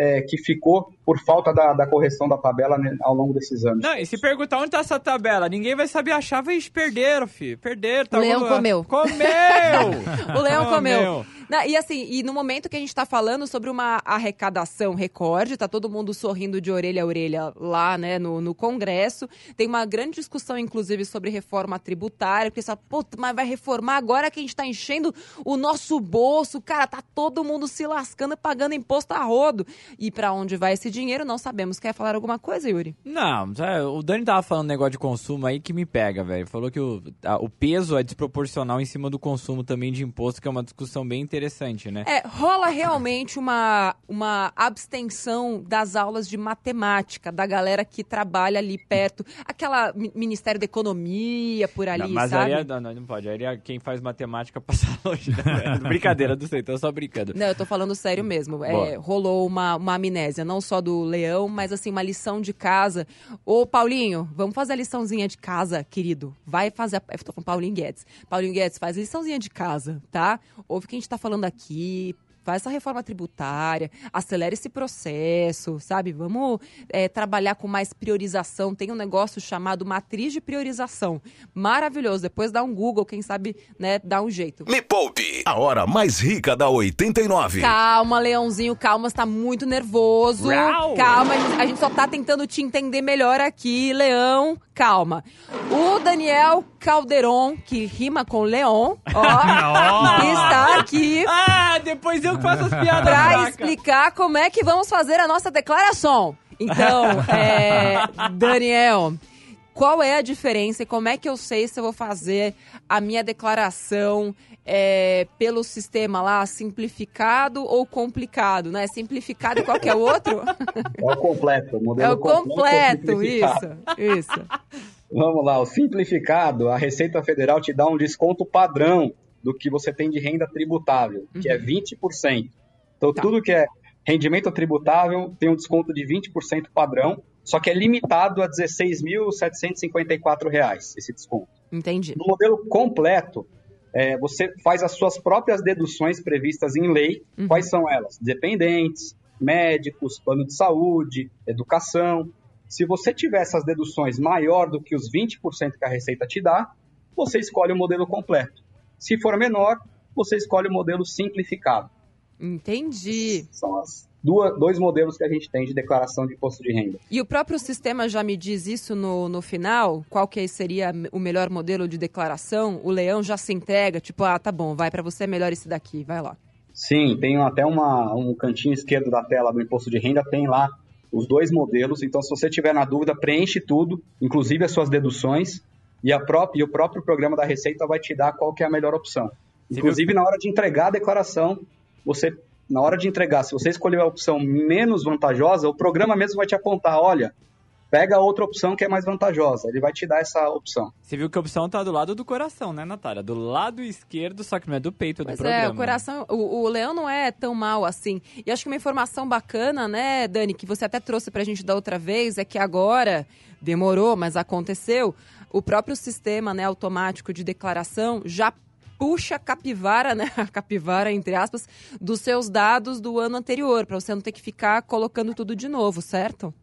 é, que ficou por falta da, da correção da tabela né, ao longo desses anos. Não, e se perguntar onde tá essa tabela, ninguém vai saber achar, vai perderam, filho. Perderam. Tá O leão comeu. Comeu! O leão comeu. Comeu. Não, e assim, e no momento que a gente tá falando sobre uma arrecadação recorde, tá todo mundo sorrindo de orelha a orelha lá, né, no, no Congresso. Tem uma grande discussão, inclusive, sobre reforma tributária, porque só, puta, mas vai reformar agora que a gente tá enchendo o nosso bolso. Cara, tá todo mundo se lascando, pagando imposto a rodo. E pra onde vai esse dinheiro, não sabemos. Quer falar alguma coisa, Yuri? Não, é, o Dani tava falando um negócio de consumo aí que me pega, velho. Falou que o, a- o peso é desproporcional em cima do consumo também de imposto, que é uma discussão bem interessante, né? É, rola realmente uma, uma abstenção das aulas de matemática, da galera que trabalha ali perto. Aquela mi- Ministério da Economia, por ali, não, mas sabe? aí é- não, não, pode. Aí é quem faz matemática passa longe. Né? Brincadeira, não sei, tô só brincando. Não, eu tô falando sério mesmo. É, rolou uma, uma amnésia, não só do leão, mas assim, uma lição de casa. Ô, Paulinho, vamos fazer a liçãozinha de casa, querido. Vai fazer. A... Eu tô com Paulinho Guedes. Paulinho Guedes, faz a liçãozinha de casa, tá? Ouve o que a gente tá falando aqui. Faz essa reforma tributária, acelera esse processo, sabe? Vamos é, trabalhar com mais priorização. Tem um negócio chamado matriz de priorização. Maravilhoso. Depois dá um Google, quem sabe, né, dá um jeito. Me Poupe, a hora mais rica da 89. Calma, Leãozinho, calma, você tá muito nervoso. Rau. Calma, a gente- a gente só tá tentando te entender melhor aqui, Leão. Calma. O Daniel Calderon, que rima com Leon, ó, está aqui Ah, depois eu faço as piadas pra fracas. explicar como é que vamos fazer a nossa declaração. Então, é, Daniel, qual é a diferença e como é que eu sei se eu vou fazer a minha declaração é, pelo sistema lá simplificado ou complicado, né? Simplificado e qual que é o outro? É o completo. O modelo É o completo, ou isso, simplificado. isso. Vamos lá, o simplificado, a Receita Federal te dá um desconto padrão do que você tem de renda tributável, que é 20%. Então, Tá. tudo que é rendimento tributável tem um desconto de 20% padrão, só que é limitado a 16.754 reais esse desconto. Entendi. No modelo completo, é, você faz as suas próprias deduções previstas em lei. Uhum. Quais são elas? Dependentes, médicos, plano de saúde, educação. Se você tiver essas deduções maior do que os 20% que a Receita te dá, você escolhe o modelo completo. Se for menor, você escolhe o modelo simplificado. Entendi. São as duas, dois modelos que a gente tem de declaração de imposto de renda. E o próprio sistema já me diz isso no, no final? Qual que seria o melhor modelo de declaração? O leão já se entrega, tipo, ah, tá bom, vai pra você, é melhor esse daqui, vai lá. Sim, tem até uma, um cantinho esquerdo da tela do imposto de renda, tem lá os dois modelos. Então, se você tiver na dúvida, preenche tudo, inclusive as suas deduções, e, a própria, e o próprio programa da Receita vai te dar qual que é a melhor opção. Inclusive, na hora de entregar a declaração, você, na hora de entregar, se você escolher a opção menos vantajosa, o programa mesmo vai te apontar, olha, pega a outra opção que é mais vantajosa. Ele vai te dar essa opção. Você viu que a opção tá do lado do coração, né, Natália? Do lado esquerdo, só que não é do peito Pois do programa. é, o coração, o, o leão não é tão mal assim. E acho que uma informação bacana, né, Dani, que você até trouxe pra gente da outra vez, é que agora, demorou, mas aconteceu, o próprio sistema, né, automático de declaração já puxa a capivara, né, a capivara, entre aspas, dos seus dados do ano anterior, pra você não ter que ficar colocando tudo de novo, certo?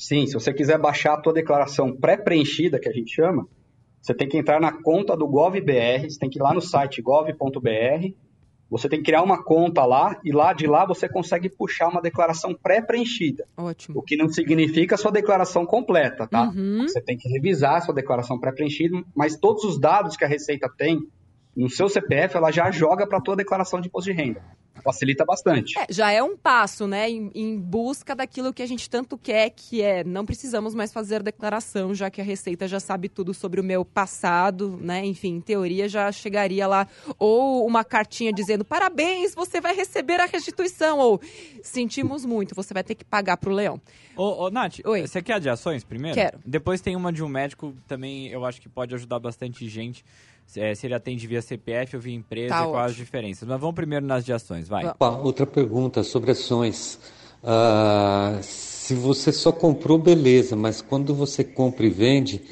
Sim, se você quiser baixar a tua declaração pré-preenchida, que a gente chama, você tem que entrar na conta do GovBR, você tem que ir lá no site gov.br, você tem que criar uma conta lá, e lá de lá você consegue puxar uma declaração pré-preenchida. Ótimo. O que não significa a sua declaração completa, tá? Uhum. Você tem que revisar a sua declaração pré-preenchida, mas todos os dados que a Receita tem no seu CPF, ela já joga para a tua declaração de imposto de renda. Facilita bastante. É, já é um passo, né, em, em busca daquilo que a gente tanto quer, que é não precisamos mais fazer declaração, já que a Receita já sabe tudo sobre o meu passado, né? Enfim, em teoria já chegaria lá ou uma cartinha dizendo parabéns, você vai receber a restituição ou sentimos muito, você vai ter que pagar pro leão. Ô, ô Nath, Oi. você quer a de ações primeiro? Quero. Depois tem uma de um médico, também eu acho que pode ajudar bastante gente. É, se ele atende via CPF ou via empresa, Tá quais as diferenças. Mas vamos primeiro nas de ações, vai. Outra pergunta sobre ações. Ah, Se você só comprou, beleza, mas quando você compra e vende,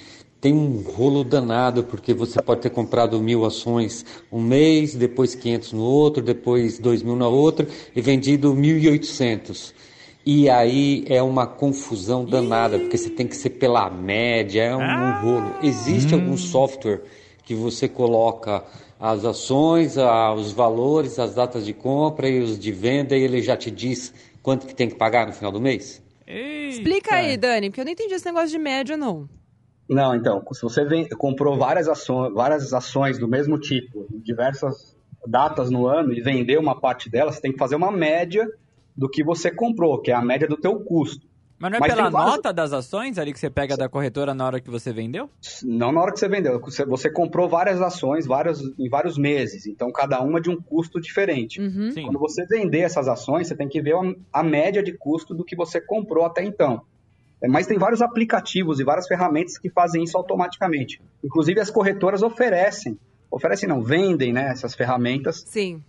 tem um rolo danado, porque você pode ter comprado mil ações um mês, depois 500 no outro, depois dois mil na outra, e vendido 1.800. E aí é uma confusão danada, porque você tem que ser pela média, é um, um rolo. Existe algum software que você coloca as ações, os valores, as datas de compra e os de venda, e ele já te diz quanto que tem que pagar no final do mês? Explica aí, Dani, porque eu não entendi esse negócio de média, não. Não, então, se você vem- comprou várias ações, várias ações do mesmo tipo, em diversas datas no ano e vendeu uma parte delas, você tem que fazer uma média do que você comprou, que é a média do teu custo. Mas não é Mas pela nota das ações ali que você pega da corretora na hora que você vendeu? Não na hora que você vendeu, você, você comprou várias ações vários, em vários meses, então cada uma de um custo diferente. Uhum. Quando você vender essas ações, você tem que ver a, a média de custo do que você comprou até então. É, Mas tem vários aplicativos e várias ferramentas que fazem isso automaticamente. Inclusive as corretoras oferecem, oferecem não, vendem né, essas ferramentas Sim.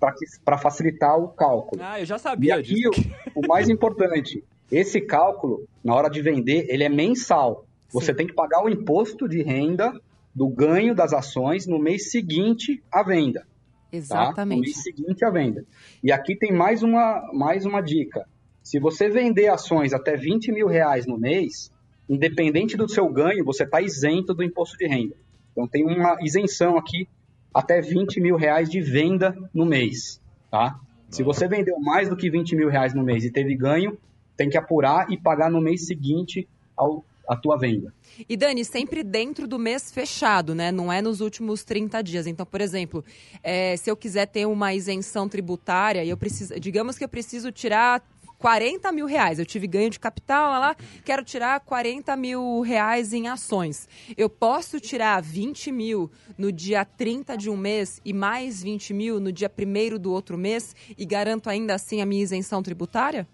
para facilitar o cálculo. Ah, eu já E sabia aqui disso. o, o mais importante, esse cálculo, na hora de vender, ele é mensal. Você tem que pagar o imposto de renda do ganho das ações no mês seguinte à venda. Tá? No Exatamente. mês seguinte à venda. E aqui tem mais uma, mais uma dica. Se você vender ações até 20 mil reais no mês, independente do seu ganho, você está isento do imposto de renda. Então tem uma isenção aqui até 20 mil reais de venda no mês. Tá? Se você vendeu mais do que 20 mil reais no mês e teve ganho, tem que apurar e pagar no mês seguinte ao, a tua venda. E Dani, sempre dentro do mês fechado, né? Não é nos últimos 30 dias. Então, por exemplo, é, se eu quiser ter uma isenção tributária, eu preciso, digamos que eu preciso tirar 40 mil reais. Eu tive ganho de capital lá, lá, quero tirar 40 mil reais em ações. Eu posso tirar 20 mil no dia 30 de um mês e mais 20 mil no dia 1 do outro mês e garanto ainda assim a minha isenção tributária?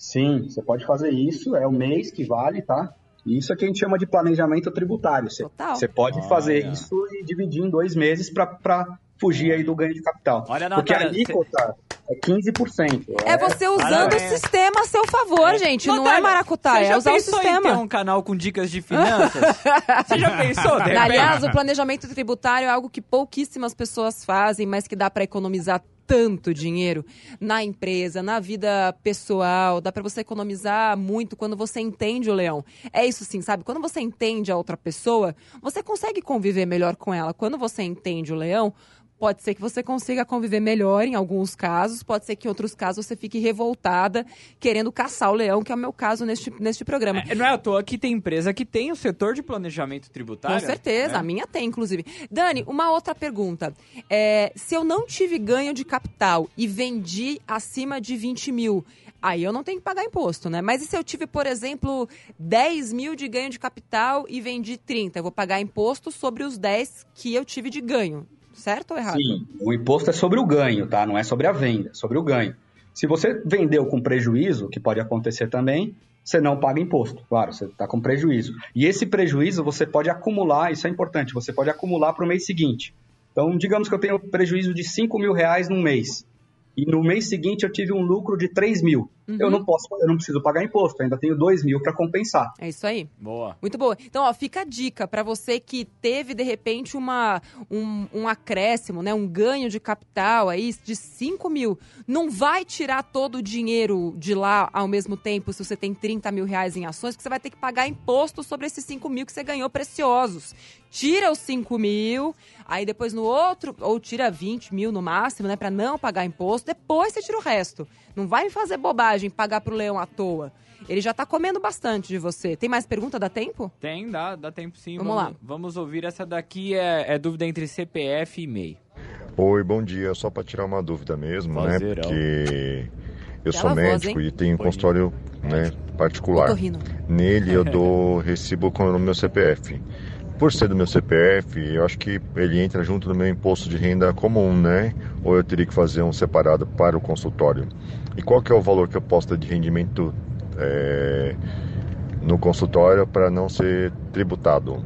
Sim, você pode fazer isso, é o mês que vale, tá? E Isso é que a gente chama de planejamento tributário. Você, Total. você pode fazer isso e dividir em dois meses para fugir aí do ganho de capital. Olha, Porque a Natália, alíquota é 15%. É você usando o Parabéns. sistema a seu favor, gente. não é Natália, maracutaia, você já é usar o sistema. ter um canal com dicas de finanças? você já pensou? Aliás, o planejamento tributário é algo que pouquíssimas pessoas fazem, mas que dá para economizar tanto dinheiro na empresa, na vida pessoal, dá para você economizar muito quando você entende o leão. É isso sim, sabe? Quando você entende a outra pessoa, você consegue conviver melhor com ela. Quando você entende o leão, Pode ser que você consiga conviver melhor em alguns casos, pode ser que em outros casos você fique revoltada, querendo caçar o leão, que é o meu caso neste, neste programa. É, não é à toa que tem empresa que tem o setor de planejamento tributário. Com certeza, né? a minha tem, inclusive. Dani, uma outra pergunta. É, se eu não tive ganho de capital e vendi acima de 20 mil, aí eu não tenho que pagar imposto, né? Mas e se eu tive, por exemplo, 10 mil de ganho de capital e vendi 30? Eu vou pagar imposto sobre os 10 que eu tive de ganho. Certo ou errado? Sim, o imposto é sobre o ganho, tá? Não é sobre a venda, é sobre o ganho. Se você vendeu com prejuízo, que pode acontecer também, você não paga imposto. Claro, você está com prejuízo. E esse prejuízo você pode acumular, isso é importante, você pode acumular para o mês seguinte. Então, digamos que eu tenho prejuízo de 5 mil reais num mês. E no mês seguinte eu tive um lucro de 3 mil. Uhum. Eu não posso, eu não preciso pagar imposto, ainda tenho 2 mil para compensar. É isso aí. Boa. Muito boa. Então, ó, fica a dica para você que teve, de repente, uma, um, um acréscimo, né? Um ganho de capital aí de 5 mil. Não vai tirar todo o dinheiro de lá ao mesmo tempo se você tem 30 mil reais em ações, porque você vai ter que pagar imposto sobre esses 5 mil que você ganhou preciosos. Tira os 5 mil, aí depois no outro, ou tira 20 mil no máximo, né? Para não pagar imposto. Depois você tira o resto. Não vai me fazer bobagem pagar pro leão à toa. Ele já tá comendo bastante de você. Tem mais pergunta? Dá tempo? Tem, dá, dá tempo sim. Vamos lá. Vamos ouvir essa daqui, é, é dúvida entre CPF e MEI. Oi, bom dia. Só para tirar uma dúvida mesmo, né? Vozerão. Porque eu sou voz, médico hein? e tenho um consultório né, particular. Nele eu dou recibo com o meu CPF. Por ser do meu CPF, eu acho que ele entra junto no meu imposto de renda comum, né? Ou eu teria que fazer um separado para o consultório? E qual que é o valor que eu posso ter de rendimento é, no consultório para não ser tributado?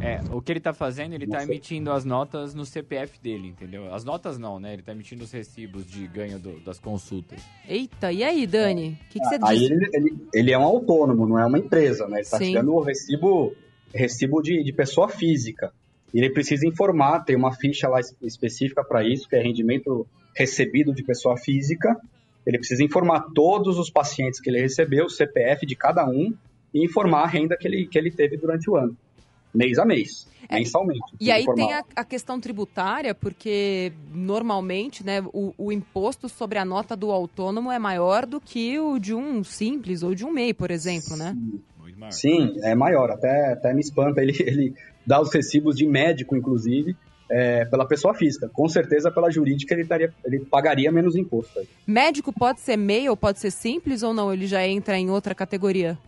É, o que ele tá fazendo, ele tá Nossa. emitindo as notas no CPF dele, entendeu? As notas não, né? Ele tá emitindo os recibos de ganho do- das consultas. Eita, e aí, Dani? O que, que você Aí diz? ele, ele, ele é um autônomo, não é uma empresa, né? Ele está tirando o recibo, recibo de, de pessoa física. E ele precisa informar, tem uma ficha lá es- específica para isso, que é rendimento recebido de pessoa física. Ele precisa informar todos os pacientes que ele recebeu, o CPF de cada um, e informar a renda que ele, que ele teve durante o ano. Mês a mês, mensalmente. É, E aí Informar. tem a, a questão tributária, porque normalmente, né, o, o imposto sobre a nota do autônomo é maior do que o de um simples ou de um MEI, por exemplo, né? Sim, é maior. Até, até me espanta. Ele, ele dá os recibos de médico, inclusive, é, pela pessoa física. Com certeza, pela jurídica, ele, daria, ele pagaria menos imposto. aí. Médico pode ser MEI ou pode ser simples ou não? Ele já entra em outra categoria?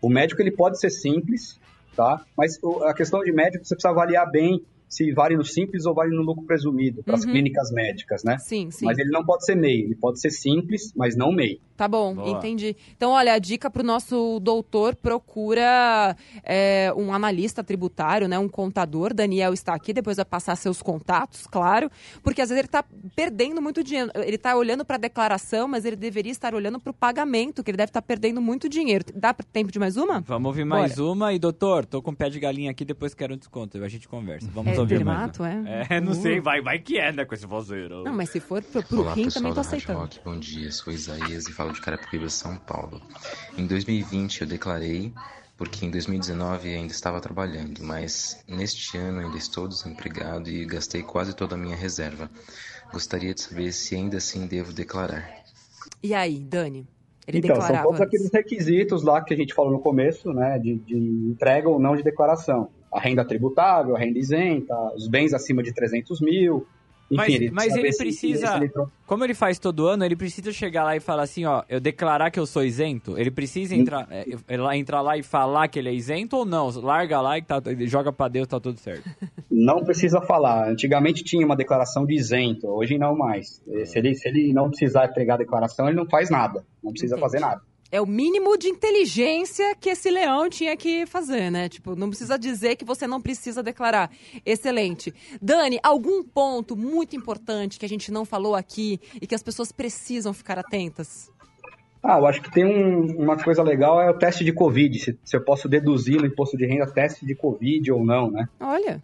O médico ele pode ser simples, tá? Mas a questão de médico, você precisa avaliar bem se vale no simples ou vale no lucro presumido, para as Uhum. clínicas médicas, né? Sim, sim. Mas ele não pode ser MEI, ele pode ser simples, mas não MEI. Tá bom, Boa. entendi. Então, olha, a dica pro nosso doutor, procura é, um analista tributário, né, um contador. Daniel está aqui, depois vai passar seus contatos, claro, porque às vezes ele está perdendo muito dinheiro. Ele está olhando para a declaração, mas ele deveria estar olhando para o pagamento, que ele deve estar perdendo muito dinheiro. Dá tempo de mais uma? Vamos ouvir mais uma. E, doutor, tô com pé de galinha aqui, depois quero um desconto. A gente conversa. Vamos É ouvir dermato, mais. é? É, não Uh. sei, vai, vai que é, né, com esse vozeiro. Não, mas se for pro, pro Olá rim, também tô aceitando. Rock, bom dia, sou Isaías e falo de Carapicuíba, São Paulo. Em 2020 eu declarei porque em 2019 ainda estava trabalhando, mas neste ano ainda estou desempregado e gastei quase toda a minha reserva. Gostaria de saber se ainda assim devo declarar. E aí, Dani? Ele então, são todos antes. aqueles requisitos lá que a gente falou no começo, né? De, de entrega ou não de declaração. A renda tributável, a renda isenta, os bens acima de 300 mil. Enfim, Mas ele mas precisa ele precisa, ele como ele faz todo ano, ele precisa chegar lá e falar assim, ó, eu declarar que eu sou isento? Ele precisa entrar, é, é, lá- entrar lá e falar que ele é isento ou não? Larga lá e tá, joga pra Deus, tá tudo certo. Não precisa falar. Antigamente tinha uma declaração de isento, hoje não mais. Se ele, se ele não precisar entregar a declaração, ele não faz nada. Não precisa Entendi. fazer nada. É o mínimo de inteligência que esse leão tinha que fazer, né? Tipo, não precisa dizer que você não precisa declarar. Excelente. Dani, algum ponto muito importante que a gente não falou aqui e que as pessoas precisam ficar atentas? Ah, eu acho que tem um- uma coisa legal, é o teste de Covid. Se, se eu posso deduzir no imposto de renda teste de Covid ou não, né? Olha,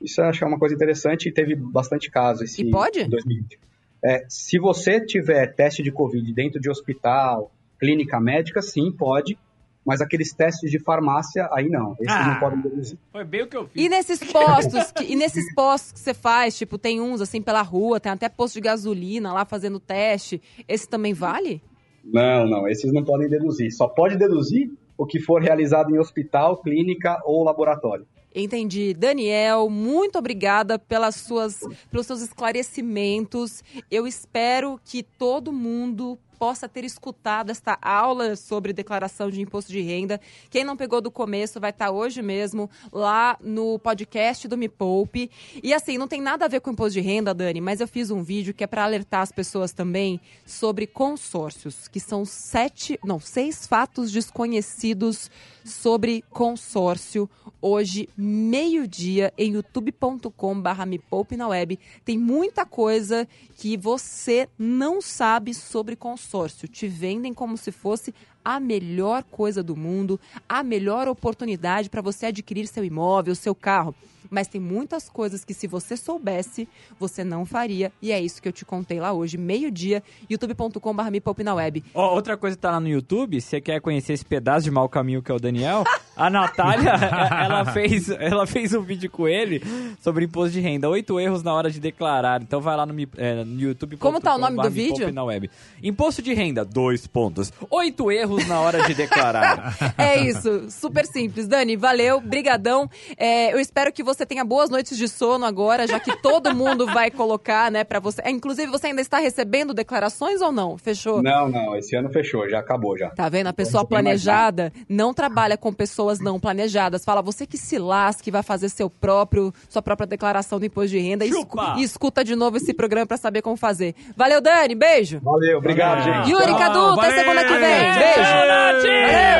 Isso eu acho que é uma coisa interessante e teve bastante caso esse E pode? em 2020. É, se você tiver teste de Covid dentro de hospital, clínica médica, sim, pode. Mas aqueles testes de farmácia, aí não. Esses Ah. não podem deduzir. Foi bem o que eu fiz. E nesses postos, que, e nesses postos que você faz, tipo, tem uns assim pela rua, tem até posto de gasolina lá fazendo teste. Esse também vale? Não, não, esses não podem deduzir. Só pode deduzir o que for realizado em hospital, clínica ou laboratório. Entendi. Daniel, muito obrigada pelas suas, pelos seus esclarecimentos. Eu espero que todo mundo possa ter escutado esta aula sobre declaração de imposto de renda. Quem não pegou do começo vai estar hoje mesmo lá no podcast do Me Poupe. E assim, não tem nada a ver com imposto de renda, Dani, mas eu fiz um vídeo que é para alertar as pessoas também sobre consórcios, que são sete, não, seis fatos desconhecidos sobre consórcio. Hoje, meio-dia, em youtube.com/barra me poupe na web. Tem muita coisa que você não sabe sobre consórcio. Te vendem como se fosse a melhor coisa do mundo, a melhor oportunidade para você adquirir seu imóvel, seu carro. Mas tem muitas coisas que se você soubesse, você não faria. E é isso que eu te contei lá hoje, meio-dia, youtube.com.br me poupe na web. Ó, outra coisa que tá lá no YouTube, você quer conhecer esse pedaço de mau caminho que é o Daniel? A Natália, ela fez, ela fez um vídeo com ele sobre imposto de renda. Oito erros na hora de declarar. Então vai lá no, é, no YouTube. Como tá o nome do vídeo? Na web. Imposto de renda, dois pontos. Oito erros na hora de declarar. É isso, super simples. Dani, valeu, brigadão. É, eu espero que você tenha boas noites de sono agora, já que todo mundo vai colocar, né, pra você. É, inclusive, você ainda está recebendo declarações ou não? Fechou? Não, não, esse ano fechou, já acabou já. Tá vendo? A pessoa planejada não trabalha com pessoas não planejadas. Fala, você que se lasque, vai fazer seu próprio, sua própria declaração do imposto de renda e, Chupa! e escuta de novo esse programa pra saber como fazer. Valeu, Dani, beijo. Valeu, obrigado, gente. Yuri. Cadu, até segunda que vem.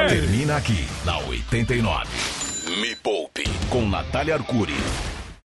Termina aqui na 89. Me Poupe com Natália Arcuri.